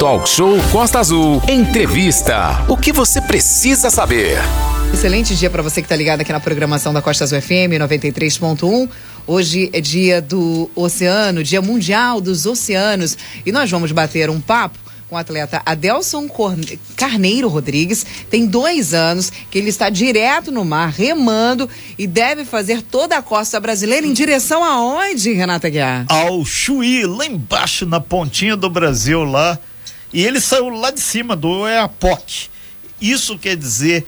Talk Show Costa Azul. Entrevista. O que você precisa saber? Excelente dia para você que está ligado aqui na programação da Costa Azul FM 93.1. Hoje é dia do oceano, dia mundial dos oceanos, e nós vamos bater um papo com o atleta Adelson Carneiro Rodrigues. Tem dois anos que ele está direto no mar, remando e deve fazer toda a costa brasileira em direção aonde, Renata Guiar? Ao Chuí, lá embaixo, na pontinha do Brasil, lá. E ele saiu lá de cima do Eapoc. Isso quer dizer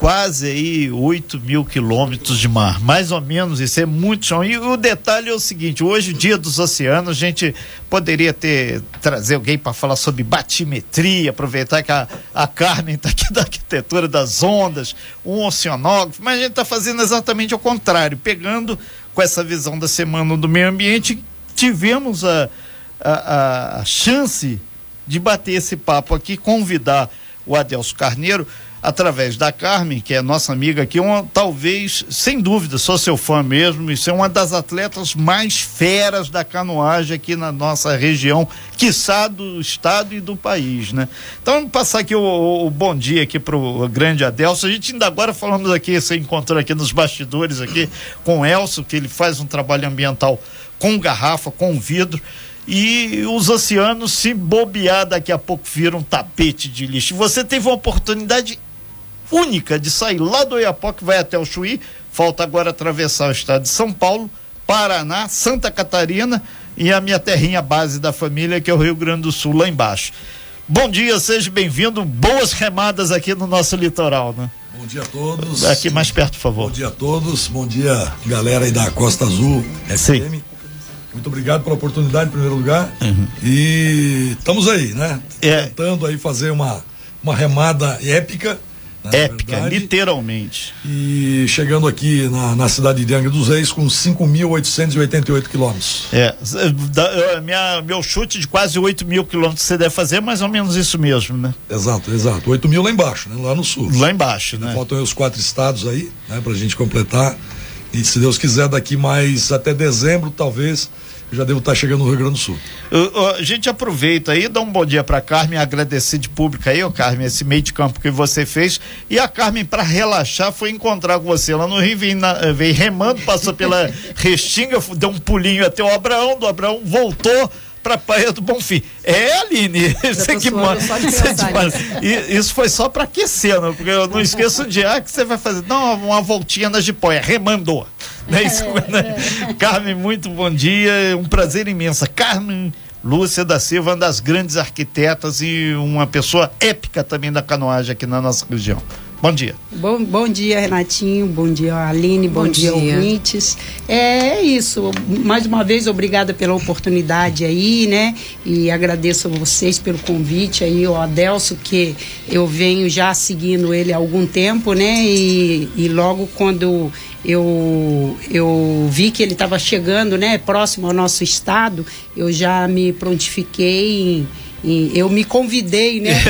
quase aí 8 mil quilômetros de mar, mais ou menos, isso é muito chão. E o detalhe é o seguinte: hoje, dia dos oceanos, a gente poderia ter trazer alguém para falar sobre batimetria, aproveitar que a, a Carmen está aqui da arquitetura das ondas, um oceanógrafo, mas a gente está fazendo exatamente o contrário, pegando com essa visão da semana do meio ambiente, tivemos a, a, a chance de bater esse papo aqui, convidar o Adelso Carneiro através da Carmen, que é nossa amiga aqui, uma, talvez, sem dúvida, sou seu fã mesmo, e ser uma das atletas mais feras da canoagem aqui na nossa região, quiçá do estado e do país, né? Então, vamos passar aqui o, o, o bom dia aqui pro grande Adelso. A gente ainda agora falamos aqui, você encontrou aqui nos bastidores aqui com o Elcio, que ele faz um trabalho ambiental com garrafa, com vidro e os oceanos se bobear daqui a pouco viram um tapete de lixo. Você teve uma oportunidade única de sair lá do Oiapoque, vai até o Chuí, falta agora atravessar o estado de São Paulo, Paraná, Santa Catarina e a minha terrinha base da família, que é o Rio Grande do Sul, lá embaixo. Bom dia, seja bem-vindo. Boas remadas aqui no nosso litoral, né? Bom dia a todos. Aqui mais perto, por favor. Bom dia a todos. Bom dia, galera aí da Costa Azul FM. Sim. Muito obrigado pela oportunidade, em primeiro lugar. Uhum. E estamos aí, né? É. Tentando aí fazer uma, uma remada épica épica, verdade. literalmente. E chegando aqui na, na cidade de Angra dos Reis com 5.888 quilômetros. É, da, minha, meu chute de quase 8 mil quilômetros você deve fazer mais ou menos isso mesmo, né? Exato, exato. 8 mil lá embaixo, né? Lá no sul. Lá embaixo, né? Faltam os quatro estados aí, né? Pra gente completar. E se Deus quiser, daqui mais até dezembro, talvez já devo estar chegando no Rio Grande do Sul. a gente aproveita aí, dá um bom dia para Carmen, agradecer de público aí, ô Carmen, esse meio de campo que você fez. E a Carmen, para relaxar, foi encontrar com você lá no Rio, veio, veio remando, passou pela Restinga, deu um pulinho até o Abraão, do Abraão voltou para Praia do Bonfim. É, Aline, você que mora. Isso foi só para aquecer, não, porque eu não esqueço de ah, que você vai fazer. Não, uma voltinha na jipoia, remandou. É isso, né? É. Carmen, muito bom dia, um prazer imenso. Carmen Lúcia da Silva, uma das grandes arquitetas e uma pessoa épica também da canoagem aqui na nossa região. Bom dia. Bom, bom dia, Renatinho. Bom dia, Aline. Bom, bom dia, dia, ouvintes. É isso. Mais uma vez, obrigada pela oportunidade aí, né? E agradeço a vocês pelo convite aí, o Adelso, que eu venho já seguindo ele há algum tempo, né? E, e logo quando eu, eu vi que ele estava chegando, né? Próximo ao nosso estado, eu já me prontifiquei em e eu me convidei, né,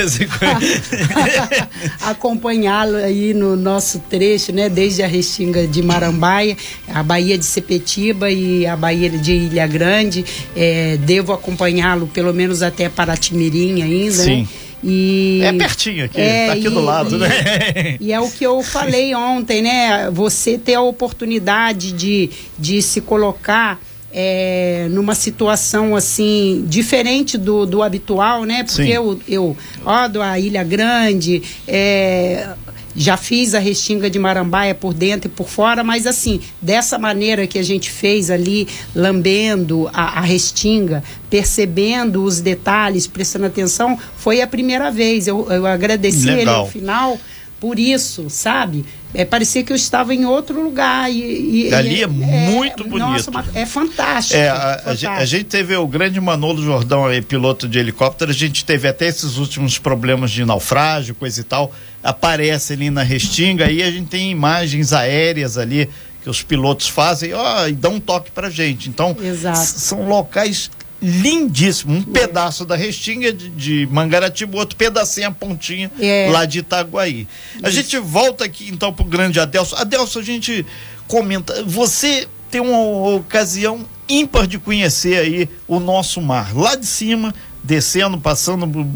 acompanhá-lo aí no nosso trecho, né, desde a Restinga de Marambaia, a Baía de Sepetiba e a Baía de Ilha Grande. É, devo acompanhá-lo pelo menos até Paraty-Mirim ainda. Né? Sim. Né? E, é pertinho aqui, é, tá aqui e, do lado, e, né? E é o que eu falei ontem, né? Você ter a oportunidade de, de se colocar é, numa situação assim diferente do, do habitual, né? Porque Sim. eu, eu rodo a Ilha Grande, é, já fiz a restinga de Marambaia por dentro e por fora, mas assim, dessa maneira que a gente fez ali, lambendo a, a restinga, percebendo os detalhes, prestando atenção, foi a primeira vez. Eu, eu agradeci Legal. ele no final por isso, sabe? É, parecia que eu estava em outro lugar. E, e Ali é, é muito bonito. Nossa, é fantástico. É, a, fantástico. A, gente teve o grande Manolo Jordão aí, piloto de helicóptero, a gente teve até esses últimos problemas de naufrágio, coisa e tal. Aparece ali na Restinga, aí a gente tem imagens aéreas ali que os pilotos fazem ó, e dão um toque pra gente. Então, são locais lindíssimo. Um pedaço da Restinga de, de Mangaratiba, outro pedacinho a pontinha é. lá de Itaguaí. A Isso. gente volta aqui então pro grande Adelso. Adelso, a gente comenta. Você tem uma ocasião ímpar de conhecer aí o nosso mar. Lá de cima, descendo, passando por,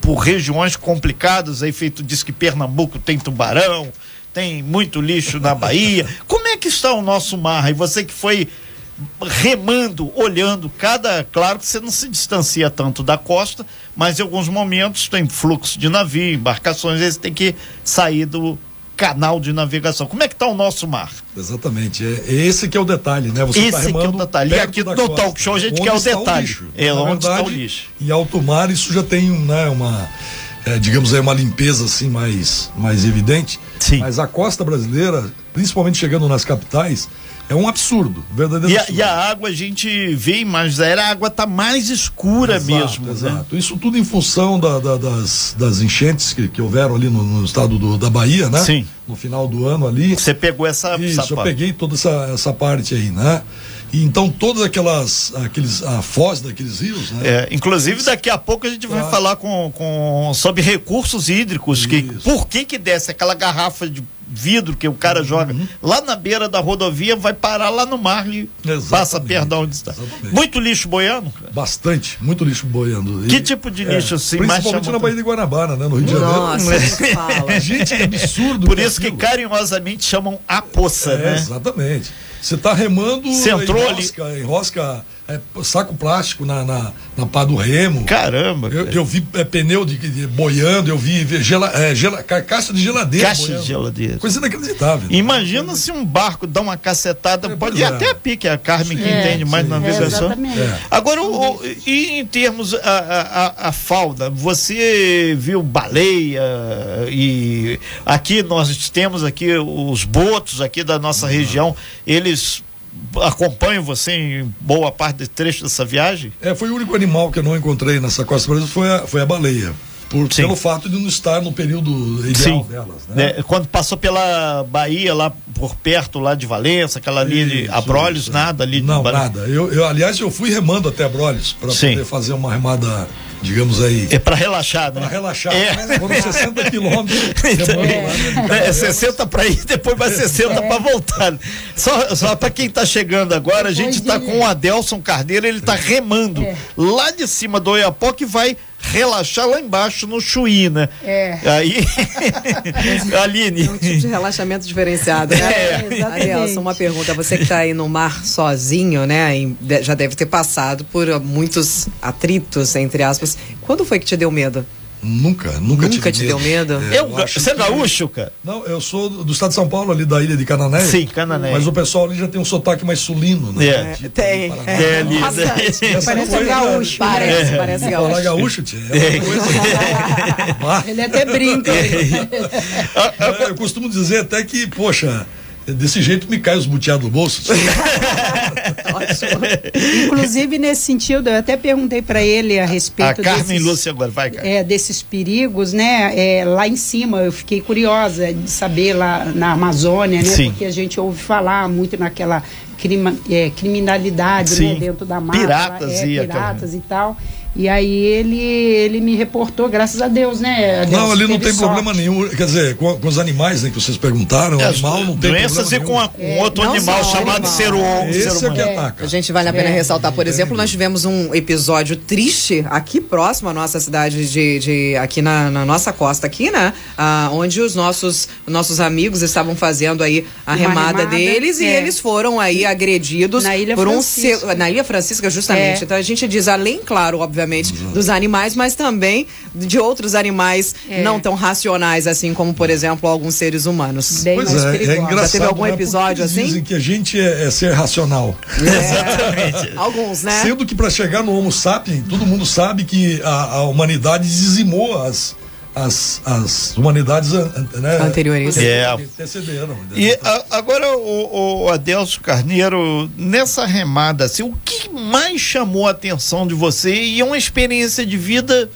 por regiões complicadas, aí feito diz que Pernambuco tem tubarão, tem muito lixo na Bahia. Como é que está o nosso mar? E você que foi remando, olhando cada. Claro que você não se distancia tanto da costa, mas em alguns momentos tem fluxo de navio, embarcações, eles têm que sair do canal de navegação. Como é que está o nosso mar? Exatamente. É, esse que é o detalhe, né? Você tá esse tá que é o detalhe. E aqui no costa, Talk Show a gente quer o detalhe. O lixo, é onde verdade, está o lixo. E alto mar, isso já tem né, uma. É, digamos aí, uma limpeza assim mais, mais evidente. Sim. Mas a costa brasileira, principalmente chegando nas capitais, é um absurdo, verdadeiro e, absurdo. E a água a gente vê imagens aéreas, a água está mais escura exato, mesmo. Né? Exato. Né? Isso tudo em função da, da, das, das enchentes que, que houveram ali no, no estado do, da Bahia, né? Sim. No final do ano ali. Você pegou essa, Isso, essa eu peguei toda essa, essa parte aí, né? E então todas aquelas aqueles a foz daqueles rios, né? É, inclusive daqui a pouco a gente vai falar com, com sobre recursos hídricos, Isso. que por que que desce aquela garrafa de vidro que o cara uhum. joga lá na beira da rodovia, vai parar lá no mar e Exatamente. passa perto onde está. Exatamente. Muito lixo boiando? Bastante, muito lixo boiando. Que tipo de é, lixo assim? Principalmente na Baía de Guanabara, né? No Rio de Janeiro. Nossa, fala. Gente, é absurdo. Por isso que carinhosamente chamam a poça, é, né? Exatamente. Você está remando, Você entrou enrosca, ali. enrosca é, saco plástico na, na, na pá do remo. Caramba! Eu, eu vi é, pneu de, de, boiando, eu vi gela, é, gela, carcaça de geladeira. Caixa boiando. de geladeira. Coisa inacreditável. Né? Imagina se um barco dá uma cacetada, é, pode ir até a pique, a Carmen que é, entende mais na navegação. É, Agora, o, o, e em termos a, a, a fauna, você viu baleia e aqui nós temos aqui os botos aqui da nossa uhum. região, eles acompanham você em boa parte do trecho dessa viagem? É, foi o único animal que eu não encontrei nessa costa brasileira foi a, foi a baleia. Por, pelo fato de não estar no período ideal Sim. delas. Né? É, quando passou pela Bahia, lá por perto, lá de Valença, aquela ali de Abrolhos, nada ali. Não, nada. Eu, eu, aliás, eu fui remando até Abrolhos para poder fazer uma remada digamos aí. É para relaxar, né? Para relaxar. É. Foram 60 quilômetros. Então, é. é 60 para ir, depois vai 60 é. para voltar. Só, só para quem está chegando agora, a gente está com o Adelson Carneiro, ele está remando é. lá de cima do Oiapoque e vai relaxar lá embaixo no Chuí, né? É. Aí, Aline. É um tipo de relaxamento diferenciado, né? É. Adelson, uma pergunta. Você que está aí no mar sozinho, né? Já deve ter passado por muitos atritos, entre aspas. Quando foi que te deu medo? Nunca, nunca, nunca te medo. deu medo? É, eu, você é gaúcho, cara? Não, eu sou do estado de São Paulo, ali da ilha de Canané. Sim, Canané. Mas o pessoal ali já tem um sotaque mais sulino, né? É, tipo, tem. É, é, ali, né? Parece um gaúcho. Parece, é. parece gaúcho. Falar gaúcho, tia. É coisa... Ele até brinca. É. Eu costumo dizer até que, poxa, Desse jeito me cai os buteados do bolso. Inclusive, nesse sentido, eu até perguntei para ele a respeito. A Carmen desses, Lúcia agora, vai, É, desses perigos, né? É, lá em cima, eu fiquei curiosa de saber lá na Amazônia, né? Sim. Porque a gente ouve falar muito naquela crima, é, criminalidade né? dentro da mata. Piratas, lá, é, e, piratas e tal. E aí ele, ele me reportou, graças a Deus, né? Deus não, ali não tem sorte. problema nenhum. Quer dizer, com, com, os animais né, que vocês perguntaram, é, animal não tem doenças problema e com, a, com é, outro animal chamado ser humano. Esse é que ataca. A gente vale a pena é. ressaltar, por exemplo, nós tivemos um episódio triste aqui próximo à nossa cidade de, de aqui na, na nossa costa aqui, né? Ah, onde os nossos nossos amigos estavam fazendo aí a remada, remada, deles e é. eles foram aí agredidos na Ilha por Francisca. um na Ilha Francisca justamente. É. Então a gente diz além, claro, obviamente obviamente, dos animais, mas também de outros animais é. não tão racionais, assim como, por exemplo, alguns seres humanos. Bem pois mais é, é engraçado. Já teve algum né? episódio assim? Dizem que a gente é, é ser racional. Exatamente. alguns, né? Sendo que para chegar no Homo sapiens, todo mundo sabe que a, a humanidade dizimou as, as, as humanidades né, anteriores é. antecederam. E a, agora o, o Adelso Carneiro, nessa remada, assim, o que mais chamou a atenção de você e é uma experiência de vida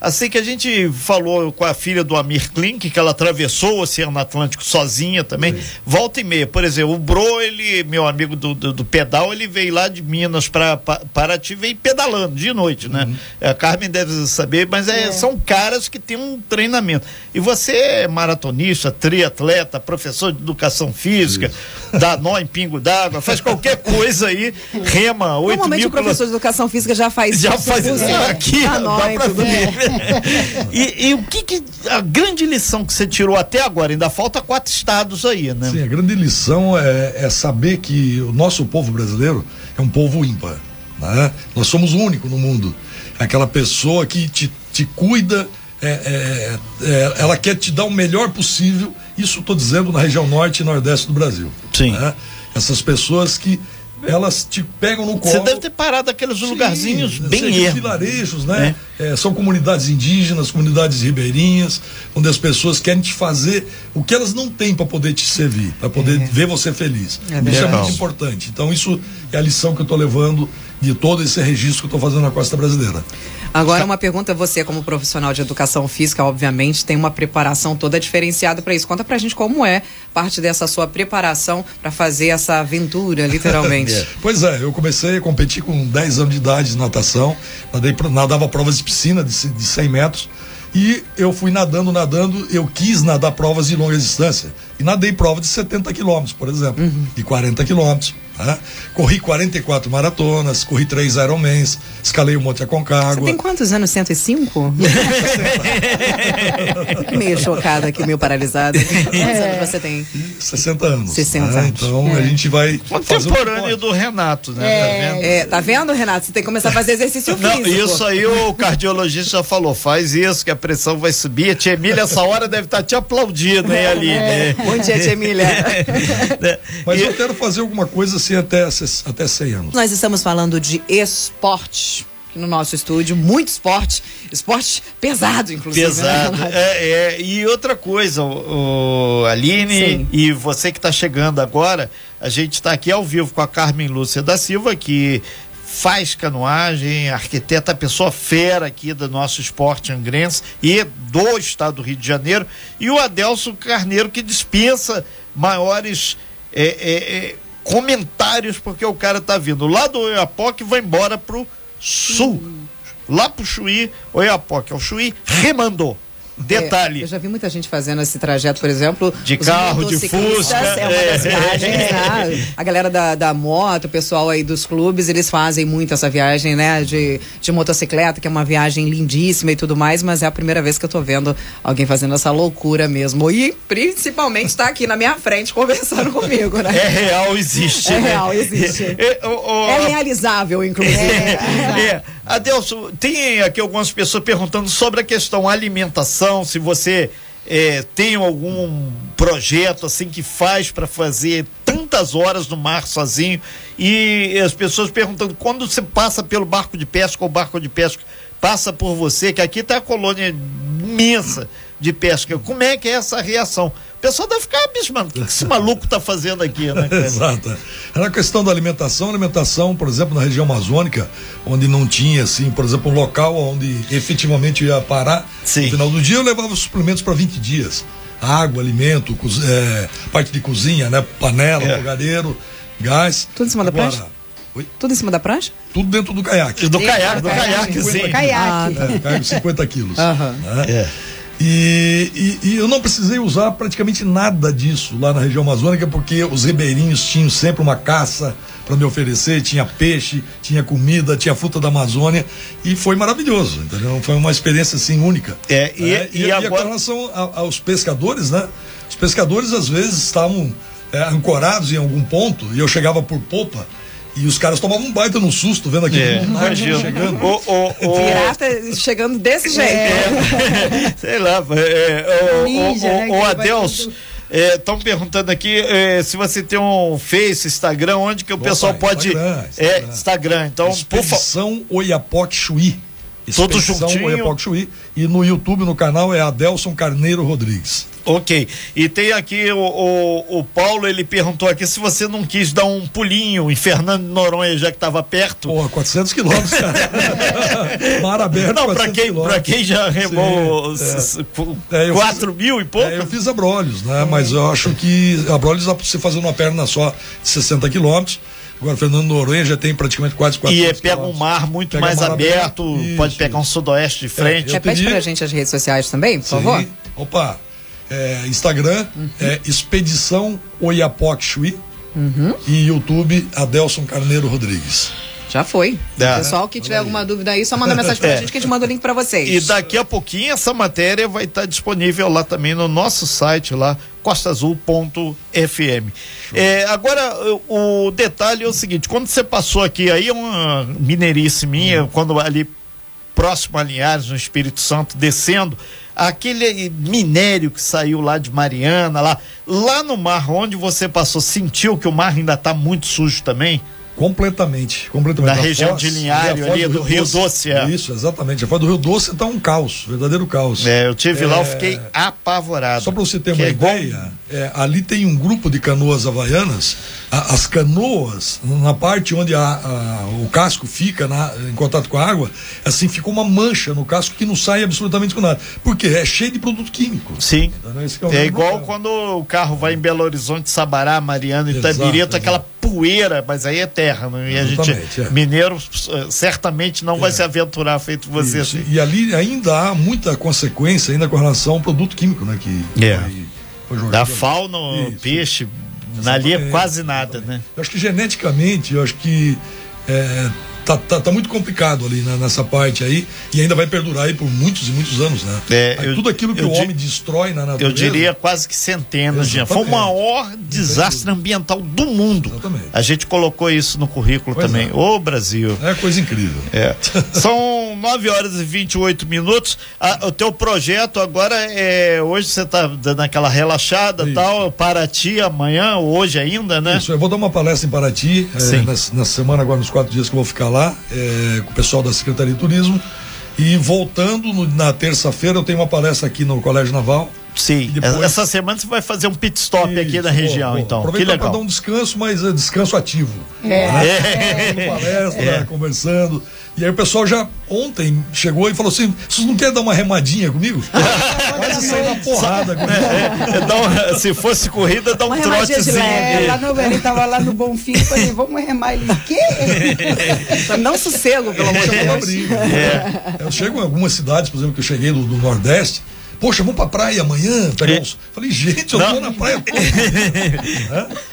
Assim que a gente falou com a filha do Amir Klink, que ela atravessou o Oceano Atlântico sozinha também, Sim. volta e meia. Por exemplo, o Bro, ele, meu amigo do, do, do pedal, ele veio lá de Minas para Paraty, veio pedalando de noite, né? uhum. A Carmen deve saber, mas é, é. são caras que têm um treinamento. E você é maratonista, triatleta, professor de educação física, Isso. Dá nó em pingo d'água, faz qualquer coisa aí, rema, oito Normalmente mil... o professor de educação física já faz Já faz isso aqui, dá, dá pra ver. e, e, o que, que, a grande lição que você tirou até agora? Ainda falta quatro estados aí, né? Sim, a grande lição é, é saber que o nosso povo brasileiro é um povo ímpar. Né? Nós somos o único no mundo. Aquela pessoa que te, te cuida, é, é, é, ela quer te dar o melhor possível. Isso estou dizendo na região norte e nordeste do Brasil. Sim. Né? Essas pessoas que elas te pegam no colo. Você deve ter parado aqueles lugarzinhos bem ermos. vilarejos, né? É. É, são comunidades indígenas, comunidades ribeirinhas, onde as pessoas querem te fazer o que elas não têm para poder te servir, para poder é. ver você feliz. É isso é muito importante. Então isso é a lição que eu estou levando de todo esse registro que eu estou fazendo na costa brasileira. Agora, uma pergunta: você, como profissional de educação física, obviamente, tem uma preparação toda diferenciada para isso. Conta pra gente como é parte dessa sua preparação para fazer essa aventura, literalmente. É. pois é, eu comecei a competir com 10 anos de idade de natação, nadei, nadava provas de piscina de, de 100 metros. E eu fui nadando, nadando, eu quis nadar provas de longa distância. E nadei prova de 70 quilômetros, por exemplo, uhum. e 40 quilômetros. Tá? Corri 44 maratonas, corri três Ironmans, escalei o Monte Aconcagua. Você tem quantos anos? 105? meio chocada aqui, meio paralisada. Quantos é. anos você tem? 60 anos. 60 né? anos. Então é. a gente vai. Contemporâneo do Renato, né? É. Tá vendo? É, tá vendo, Renato? Você tem que começar a fazer exercício físico. Não, isso aí o cardiologista já falou: faz isso, que a pressão vai subir. A tia Emília, essa hora, deve estar tá te aplaudindo, hein, ali. Né? Bom dia, tia Emília. Mas eu quero fazer alguma coisa assim até, até 100 anos. Nós estamos falando de esporte no nosso estúdio, muito esporte, esporte pesado, inclusive. Né, pesado. Né? É, é, e outra coisa, o, o Aline Sim. e você que está chegando agora, a gente está aqui ao vivo com a Carmen Lúcia da Silva, que faz canoagem, arquiteta, pessoa fera aqui do nosso esporte angrense e do estado do Rio de Janeiro, e o Adelso Carneiro, que dispensa maiores. É, é, é comentários, porque o cara tá vindo lá do Oiapoque e vai embora pro sul. Lá pro Chuí, Oiapoque, é o Chuí remandou. Detalhe. É, eu já vi muita gente fazendo esse trajeto, por exemplo. De carro, de fusca. É uma das é. viagens, né? A galera da, da moto, o pessoal aí dos clubes, eles fazem muito essa viagem, né? De, de motocicleta, que é uma viagem lindíssima e tudo mais, mas é a primeira vez que eu tô vendo alguém fazendo essa loucura mesmo. E principalmente está aqui na minha frente conversando comigo, né? É real, existe. É né? real, existe. É, é realizável, inclusive. É, Adelson, tem aqui algumas pessoas perguntando sobre a questão alimentação, se você é, tem algum projeto assim que faz para fazer tantas horas no mar sozinho e as pessoas perguntando quando você passa pelo barco de pesca ou barco de pesca passa por você, que aqui está a colônia imensa de pesca, como é que é essa reação? O pessoal deve ficar abismado. O que esse maluco está fazendo aqui, né? Exato. Era a questão da alimentação. Alimentação, por exemplo, na região amazônica, onde não tinha, assim, por exemplo, um local onde efetivamente ia parar. Sim. No final do dia eu levava suplementos para 20 dias. Água, alimento, é, parte de cozinha, né? Panela, é. fogareiro, gás. Tudo em cima Agora, da prancha? Oi? Tudo em cima da prancha? Tudo dentro do caiaque. Do caiaque, do caiaque, sim. Caiaque. É, caiaque de 50 quilos. Aham. Né? É. E, e, e, eu não precisei usar praticamente nada disso lá na região amazônica, porque os ribeirinhos tinham sempre uma caça para me oferecer, tinha peixe, tinha comida, tinha fruta da Amazônia e foi maravilhoso, entendeu? Foi uma experiência assim única. É, e, é, e, e, agora... com relação a, aos pescadores, né? Os pescadores às vezes estavam é, ancorados em algum ponto e eu chegava por popa e os caras tomavam um baita no susto vendo aquele é, imagina. chegando. O, o, o... Pirata chegando desse jeito. É. Sei lá. É, o, Ninja, o, né, o Adeus. Estão é, perguntando aqui é, se você tem um Face, Instagram, onde que o Opa, pessoal pode. Instagram, Instagram. É, Instagram. Então, Expedição por Oiapoque Chuí. Todos juntinho. Oiapoque Chuí. E no YouTube, no canal, é Adelson Carneiro Rodrigues. Ok. E tem aqui o, o, o, Paulo, ele perguntou aqui se você não quis dar um pulinho em Fernando Noronha, já que estava perto. Pô, 400 quilômetros, cara. Mar aberto, Não, para quem, pra quem já remou Sim, é. 4 fiz, mil e pouco. É, eu fiz Abrolhos, né? Hum. Mas eu acho que Abrolhos dá para você fazer uma perna só de 60 quilômetros. Agora, Fernando Noronha já tem praticamente quase 400 E é, pega um mar muito pega mais mar aberto, aberto pode pegar um sudoeste de frente. É, Repete teria... pra gente as redes sociais também, por Sim. favor. Opa, é, Instagram uhum. é Expedição Oiapoque Chuí uhum. e YouTube Adelson Carneiro Rodrigues. Já foi. É. Pessoal que tiver alguma dúvida aí, só manda mensagem pra é. gente que a gente manda o link para vocês. E daqui a pouquinho essa matéria vai estar disponível lá também no nosso site lá, costaazul.fm. É, agora, o, o, detalhe é o seguinte, quando você passou aqui, aí é uma mineirice minha, hum. quando ali próximo a Linhares, no Espírito Santo, descendo, aquele minério que saiu lá de Mariana, lá, lá no mar onde você passou, sentiu que o mar ainda está muito sujo também? Completamente, completamente. Na região Foz, de Linhares, ali do, do Rio, Doce. Doce é. Isso, exatamente. A Foz do Rio Doce está um caos, verdadeiro caos. É, eu tive é... lá, eu fiquei apavorado. Só para você ter uma é ideia, é, ali tem um grupo de canoas havaianas, a, as canoas, na parte onde a, o casco fica na, em contato com a água, assim, ficou uma mancha no casco que não sai absolutamente com nada. Porque é cheio de produto químico. Sim. Então, é, é igual quando o carro vai em Belo Horizonte, Sabará, Mariana, Itabirito, aquela poeira, mas aí é terra, né? E a gente, é. mineiro, eh, certamente não é. vai se aventurar feito você. Assim. E ali ainda há muita consequência ainda com relação ao produto químico, né? Que é. foi, foi da fauna, Isso. peixe, ali é quase nada, né? Eu acho que geneticamente, eu acho que é, tá, tá, tá, muito complicado ali né, nessa parte aí e ainda vai perdurar aí por muitos e muitos anos, né? É, eu, tudo aquilo que o homem destrói na natureza. Eu diria quase que centenas de Foi o maior desastre ambiental do mundo. Exatamente. A gente colocou isso no currículo pois também. É. O Brasil. É coisa incrível. É. São 9 horas e 28 minutos. Ah, o teu projeto agora é. Hoje você está dando aquela relaxada e tal. Paraty amanhã, hoje ainda, né? Isso, eu vou dar uma palestra em Paraty é, nessa, nessa semana, agora nos quatro dias que eu vou ficar lá lá é, com o pessoal da Secretaria de Turismo. E voltando no, na terça-feira, eu tenho uma palestra aqui no Colégio Naval. Sim, depois... essa semana você vai fazer um pit stop Isso, aqui na região, bom, então. Aproveitar para dar um descanso, mas é descanso ativo. É. Né? é. palestra, é. conversando. E aí o pessoal já ontem chegou e falou assim: vocês não querem dar uma remadinha comigo? Quase sair na porrada comigo. É, é, se fosse corrida, dá um uma trotezinho. É, lá no, ele tava lá no Bonfim e falei, vamos remar ele. Quê? não sossego, pelo amor de Deus. É. Eu chego em algumas cidades, por exemplo, que eu cheguei do, do Nordeste, Poxa, vamos pra praia amanhã? Pegar é. uns... Falei, gente, eu não. tô na praia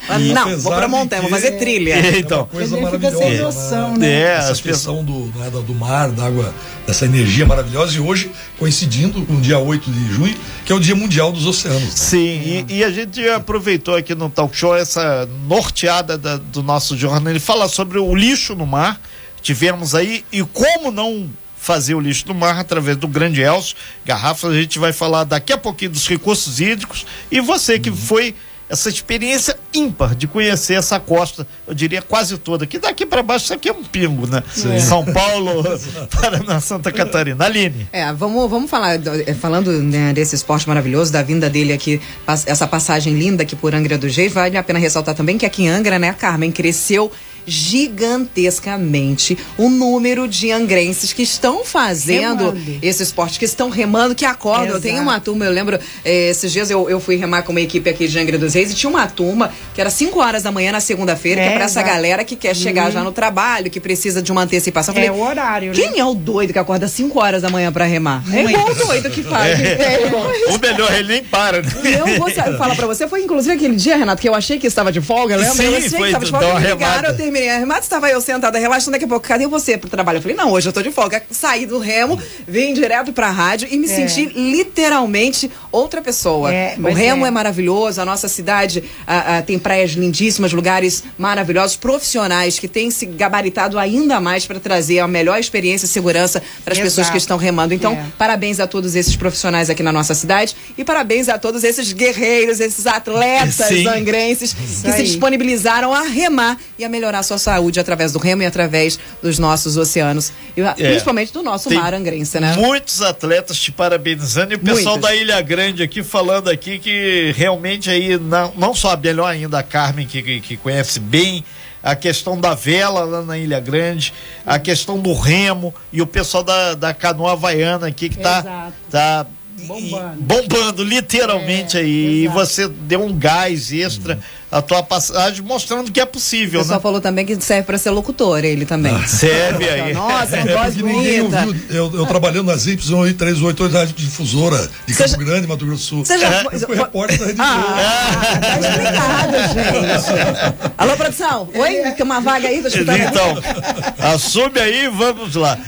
ah, não, vou pra montanha, vou fazer trilha. É, então. uma coisa maravilhosa. Sem noção, né? né? É, Essa questão do, né, do mar, da água, dessa energia maravilhosa. E hoje, coincidindo com o dia 8 de junho, que é o Dia Mundial dos Oceanos. Né? Sim, e, e, a gente aproveitou aqui no talk show essa norteada da, do nosso jornal. Ele fala sobre o lixo no mar. Tivemos aí e como não fazer o lixo do mar através do Grande Elcio. Garrafas, a gente vai falar daqui a pouquinho dos recursos hídricos. E você que uhum. foi essa experiência ímpar de conhecer essa costa, eu diria quase toda, que daqui para baixo isso aqui é um pingo, né? Sim. São Paulo, Paraná, Santa Catarina. Aline. É, vamos, vamos falar, é, falando né, desse esporte maravilhoso, da vinda dele aqui, essa passagem linda aqui por Angra do Reis, vale a pena ressaltar também que aqui em Angra, né, a Carmen cresceu gigantescamente o número de angrenses que estão fazendo remando. esse esporte, que estão remando, que acordam. Exato. Eu tenho uma turma, eu lembro, eh, esses dias eu, eu fui remar com uma equipe aqui de Angra dos Reis e tinha uma turma que era 5 horas da manhã na segunda-feira, é, que é pra essa galera que quer chegar uhum. já no trabalho, que precisa de uma antecipação. É falei, o horário, né? Quem é o doido que acorda 5 horas da manhã pra remar? É igual o doido que faz. É. É. O melhor, ele nem para. Né? Eu vou falar pra você, foi inclusive aquele dia, Renato, que eu achei que estava de folga, lembra? Sim, eu achei foi, que estava de folga, me ligaram, eu terminei terminei a remata, estava eu sentada relaxando, daqui a pouco, cadê você pro trabalho? Eu falei, não, hoje eu tô de folga. Saí do remo, vim direto pra rádio e me é. senti literalmente outra pessoa. É, o remo é. é. maravilhoso, a nossa cidade a, a, tem praias lindíssimas, lugares maravilhosos, profissionais que têm se gabaritado ainda mais para trazer a melhor experiência e segurança para as pessoas que estão remando. Então, é. parabéns a todos esses profissionais aqui na nossa cidade e parabéns a todos esses guerreiros, esses atletas Sim. angrenses que se disponibilizaram a remar e a melhorar sua saúde através do remo e através dos nossos oceanos. E, é. Principalmente do nosso Tem mar angrense, né? Muitos atletas te parabenizando e o pessoal Muitos. da Ilha Grande aqui falando aqui que realmente aí não, não só melhor ainda a Carmen que, que, que conhece bem a questão da vela lá na Ilha Grande, a questão do remo e o pessoal da, da canoa havaiana aqui que tá, tá bombando, bombando literalmente é, aí. Exato. E você deu um gás extra. Uhum a tua passagem mostrando que é possível. O pessoal né? falou também que serve para ser locutor, ele também. Ah, serve aí. Nossa, é voz bonita. Ouviu, eu, eu trabalhando nas Y 388 Rádio Difusora de Campo já, Grande, Mato Grosso do Sul. Você já é. foi, eu fui repórter da Rede ah, Tá explicado, gente. Alô, produção. Oi? Tem uma vaga aí? Então, assume aí vamos lá.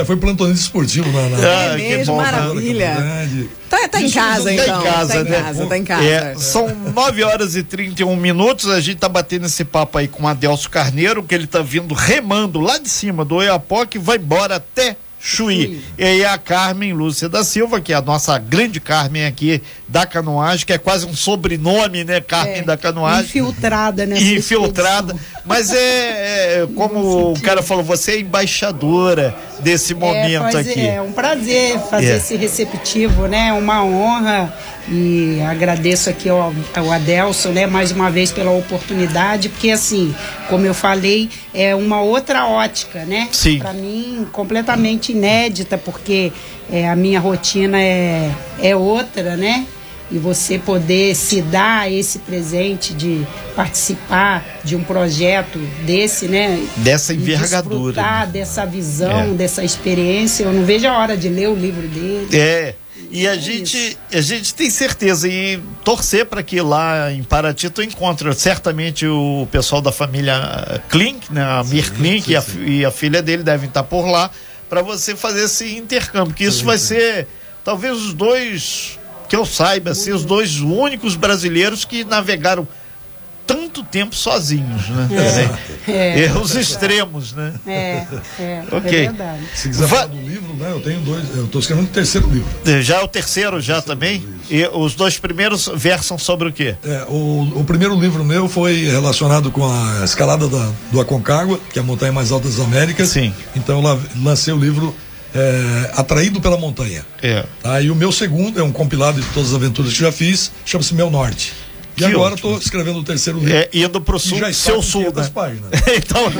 É, foi plantonista esportivo na... na... Ah, é mesmo, bom, maravilha. Tá, tá em casa, então. Tá em casa, tá em né? casa, tá em casa. É, são 9 horas e 31 minutos. A gente tá batendo esse papo aí com o Adelso Carneiro, que ele tá vindo remando lá de cima do Oiapoque, vai embora até Chuí. E aí a Carmen Lúcia da Silva, que é a nossa grande Carmen aqui da canoagem, que é quase um sobrenome, né? Carmen é, da canoagem. Infiltrada, né? Infiltrada. Mas é, é como o cara falou, você é embaixadora desse é, momento é, aqui. É um prazer fazer é. esse receptivo, né? Uma honra e agradeço aqui ao, ao Adelson, né, mais uma vez pela oportunidade, porque assim, como eu falei, é uma outra ótica, né? Sim. Para mim, completamente inédita, porque é, a minha rotina é, é outra, né? E você poder se dar esse presente de participar de um projeto desse, né? Dessa envergadura. Desfrutar né? dessa visão, é. dessa experiência. Eu não vejo a hora de ler o livro dele. É. E a é gente, a gente tem certeza e torcer para que lá em Paraty tu encontre certamente o pessoal da família Klink, né? A Mir Klink e a, e a filha dele devem estar por lá para você fazer esse intercâmbio, que isso sim, vai sim. ser talvez os dois que eu saiba, assim, os dois únicos brasileiros que navegaram tanto tempo sozinhos, né? É, é, é os extremos, né? É, é, ok. É verdade. Se quiser falar do livro, né? Eu tenho dois, eu estou escrevendo o terceiro livro. É, já é o terceiro, já terceiro também? Livro, e os dois primeiros versam sobre o quê? É, o, o primeiro livro meu foi relacionado com a escalada da, do Aconcagua, que é a montanha mais alta das Américas. Sim. Então eu lancei o livro é, Atraído pela Montanha. É. Tá? E o meu segundo é um compilado de todas as aventuras que já fiz, chama-se Meu Norte. E que agora estou escrevendo o terceiro livro. É, indo para o sul, já seu sul. Né? Páginas. então,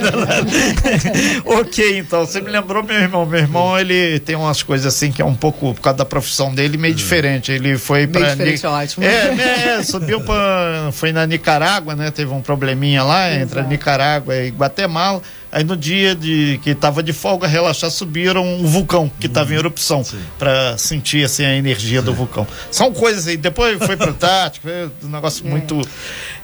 ok, então. Você me lembrou meu irmão. Meu irmão, ele tem umas coisas assim que é um pouco, por causa da profissão dele, meio é. diferente. Ele foi para. diferente, Ni... ótimo. É, né, é, subiu para. Foi na Nicarágua, né? Teve um probleminha lá Exato. entre a Nicarágua e Guatemala. Aí no dia de que estava de folga, relaxar, subiram um vulcão que estava em erupção para sentir assim a energia Sim. do vulcão. São coisas aí. Depois foi pro tático, foi um negócio é. muito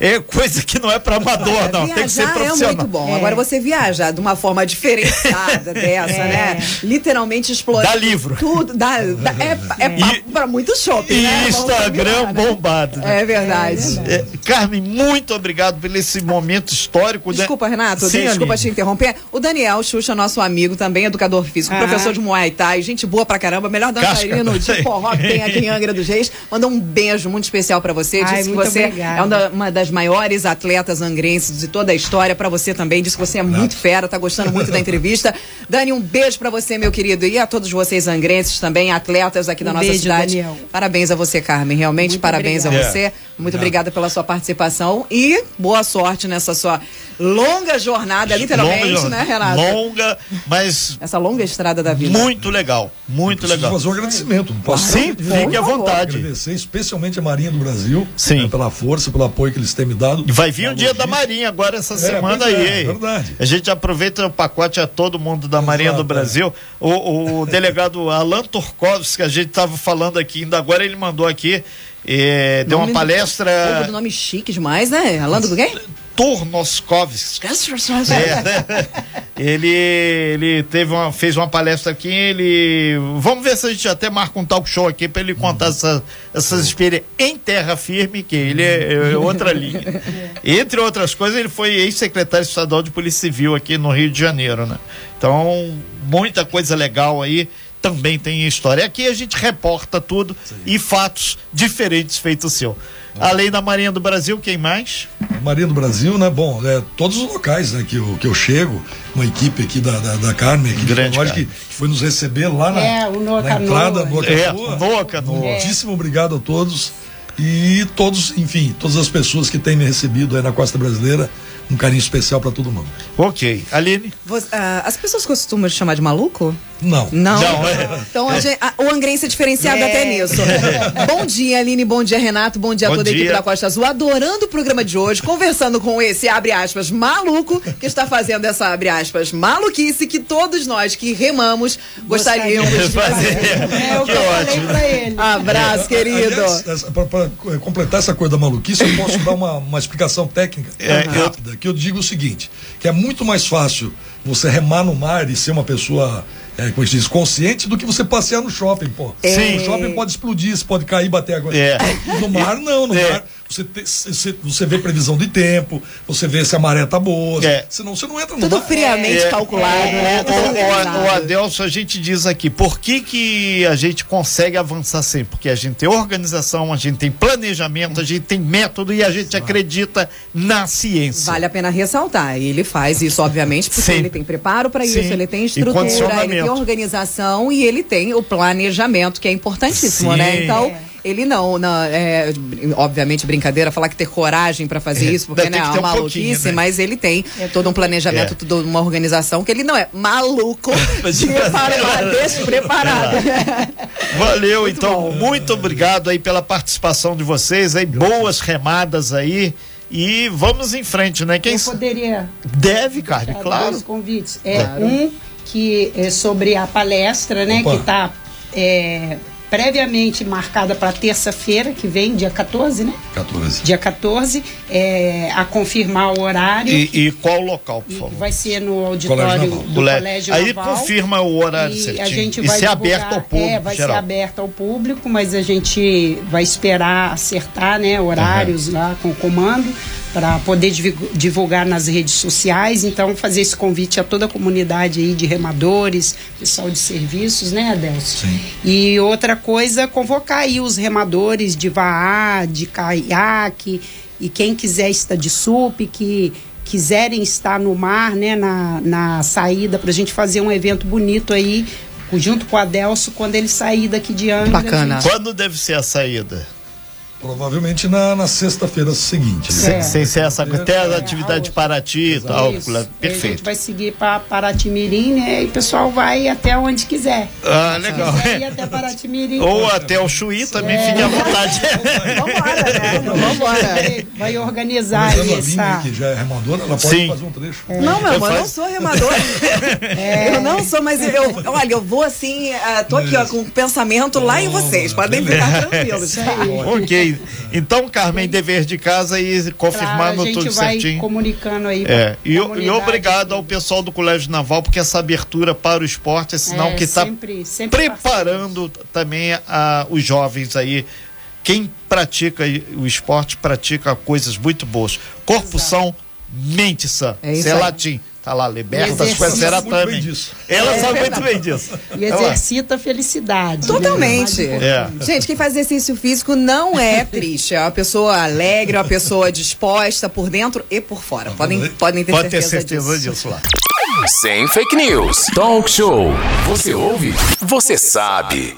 é coisa que não é para amador, não. Tem que ser profissional. é muito bom. É. Agora você viajar de uma forma diferenciada dessa, é. né? Literalmente explorar. Dá livro. Tudo. Dá, dá é é, é para muito shopping, e né? Instagram né? bombado. Né? É verdade. É, Carmen, muito obrigado por esse momento histórico. Né? Desculpa, Renato. Sim, desculpa te interromper. O Daniel Xuxa, nosso amigo também, educador físico, ah. professor de Muay Thai, gente boa pra caramba, melhor dançarino de forró que tem aqui em Angra dos Reis. Mandou um beijo muito especial para você. Ai, disse que você obrigada. é uma, das maiores atletas angrenses de toda a história. Para você também, disse que você é muito fera, tá gostando muito da entrevista. Dani, um beijo para você, meu querido, e a todos vocês angrenses também, atletas aqui da um nossa beijo, cidade. Daniel. Parabéns a você, Carmen, realmente muito parabéns obrigada. a você. Muito obrigada pela sua participação e boa sorte nessa sua longa jornada, literalmente, longa, né, Renato? Longa, mas. Essa longa estrada da vida. Muito legal, muito legal. fazer um agradecimento. Posso Sim, fique à vontade. Agradecer especialmente a Marinha do Brasil Sim. Né, pela força, pelo apoio que eles têm me dado. Vai vir o dia da Marinha agora essa é, semana aí. É, verdade. A gente aproveita o pacote a todo mundo da Exato, Marinha do é. Brasil. É. O, o delegado Alan Torkovski, que a gente estava falando aqui, ainda agora ele mandou aqui. É, deu uma palestra. Do nome chique demais, né? Alan do quê? Turnoskovski. É, né? ele ele teve uma, fez uma palestra aqui. Ele vamos ver se a gente até marca um talk show aqui para ele contar uhum. essa, essas experiências em terra firme, que ele é, é outra linha. Entre outras coisas, ele foi ex-secretário estadual de Polícia Civil aqui no Rio de Janeiro, né? Então, muita coisa legal aí também tem história. Aqui a gente reporta tudo Sim. e fatos diferentes feitos seu. Além da Marinha do Brasil, quem mais? Marinha do Brasil, né? Bom, é, todos os locais né, que, eu, que eu chego, uma equipe aqui da, da, da Carmen, aqui Grande de que, que foi nos receber lá na, é, na entrada, no é, Noa Canoa. Muitíssimo obrigado a todos. E todos, enfim, todas as pessoas que têm me recebido aí na Costa Brasileira, um carinho especial para todo mundo. Ok. Aline? Você, uh, as pessoas costumam te chamar de maluco? Não. Não? Não é. Então a gente, a, o angrense é diferenciado é. até nisso. bom dia, Aline. Bom dia, Renato. Bom dia bom a toda dia. a equipe da Costa Azul. Adorando o programa de hoje, conversando com esse, abre aspas, maluco, que está fazendo essa, abre aspas, maluquice que todos nós que remamos gostaríamos de fazer. É o que, que eu ótimo. pra ele. Abraço, querido. Para completar essa coisa da maluquice, eu posso dar uma, uma explicação técnica é, rápida, eu... que eu digo o seguinte, que é muito mais fácil você remar no mar e ser uma pessoa é, como diz, consciente do que você passear no shopping, pô. Sim. No shopping pode explodir, você pode cair, bater água. É. No mar, não, no é. mar você, te, você, você vê previsão de tempo, você vê se a maré tá boa, é. senão você não entra no Tudo mar. friamente é. calculado, né? O, o, o Adelso, a gente diz aqui, por que que a gente consegue avançar sempre? Porque a gente tem organização, a gente tem planejamento, a gente tem método e a gente acredita na ciência. Vale a pena ressaltar, ele faz isso, obviamente, porque Sim. ele tem preparo para isso, ele tem estrutura, ele tem organização e ele tem o planejamento, que é importantíssimo, né? Sim. né? Então ele não, não é, obviamente brincadeira falar que ter coragem para fazer é, isso, porque né, é uma um maluquice, né? mas ele tem é todo um planejamento, é. toda uma organização que ele não é maluco de preparar, deixa preparado. Valeu, muito então, bom. muito obrigado aí pela participação de vocês, aí boas remadas aí. E vamos em frente, né? Quem Eu poderia. Deve, Carmen, claro. Dois convites. É claro. um que é sobre a palestra, né? Opa. Que está é, previamente marcada para terça-feira, que vem, dia 14, né? 14. Dia 14, é, a confirmar o horário. E, e qual local, por favor? Vai ser no auditório Colégio do Colégio Aí Naval. confirma o horário e certinho. A gente vai e ser aberto ao público. É, vai geral. ser aberto ao público, mas a gente vai esperar acertar né, horários uhum. lá com o comando para poder divulgar nas redes sociais. Então, fazer esse convite a toda a comunidade aí de remadores, pessoal de serviços, né, Adelson? Sim. E outra coisa, convocar aí os remadores de vaá, de caiaque e quem quiser estar de sup, que quiserem estar no mar, né, na, na saída, para a gente fazer um evento bonito aí, junto com o Adelso, quando ele sair daqui de Angra. Bacana. Gente... Quando deve ser a saída? Provavelmente na, na sexta-feira seguinte. Né? É. Sem ser essa até a atividade de Paraty e tal. Perfeito. A gente vai seguir para Paraty Mirim, né? E o pessoal vai até onde quiser. Ah, legal. Ir até Paraty Mirim. Ou até o Chuí também, é. fique à vontade. Vambora, né? Vambora. Vai organizar Mas essa... que já é remadora, ela pode Sim. fazer um trecho. É. Não, meu amor, eu não sou remadora. É. Eu não sou, mas eu, olha, eu vou assim, uh, tô aqui ó, com o pensamento lá em vocês. Podem ficar tranquilos. Ok. Então, Carmen, dever de casa e confirmando tudo certinho. A gente vai comunicando aí. É. E, e, obrigado ao pessoal do Colégio Naval, porque essa abertura para o esporte é sinal é, que está preparando parceiro. também a, os jovens aí. Quem pratica o esporte pratica coisas muito boas. Corpo Exato. são, mente sã. É isso, é latim. Tá lá, liberta as coisas também. Ela é, sabe muito bem disso. E exercita a felicidade. Totalmente. É. Gente, quem faz exercício físico não é triste. É uma pessoa alegre, uma pessoa disposta por dentro e por fora. Podem, podem ter Pode certeza, ter certeza disso. disso lá. Sem fake news. Talk show. Você ouve? Você sabe.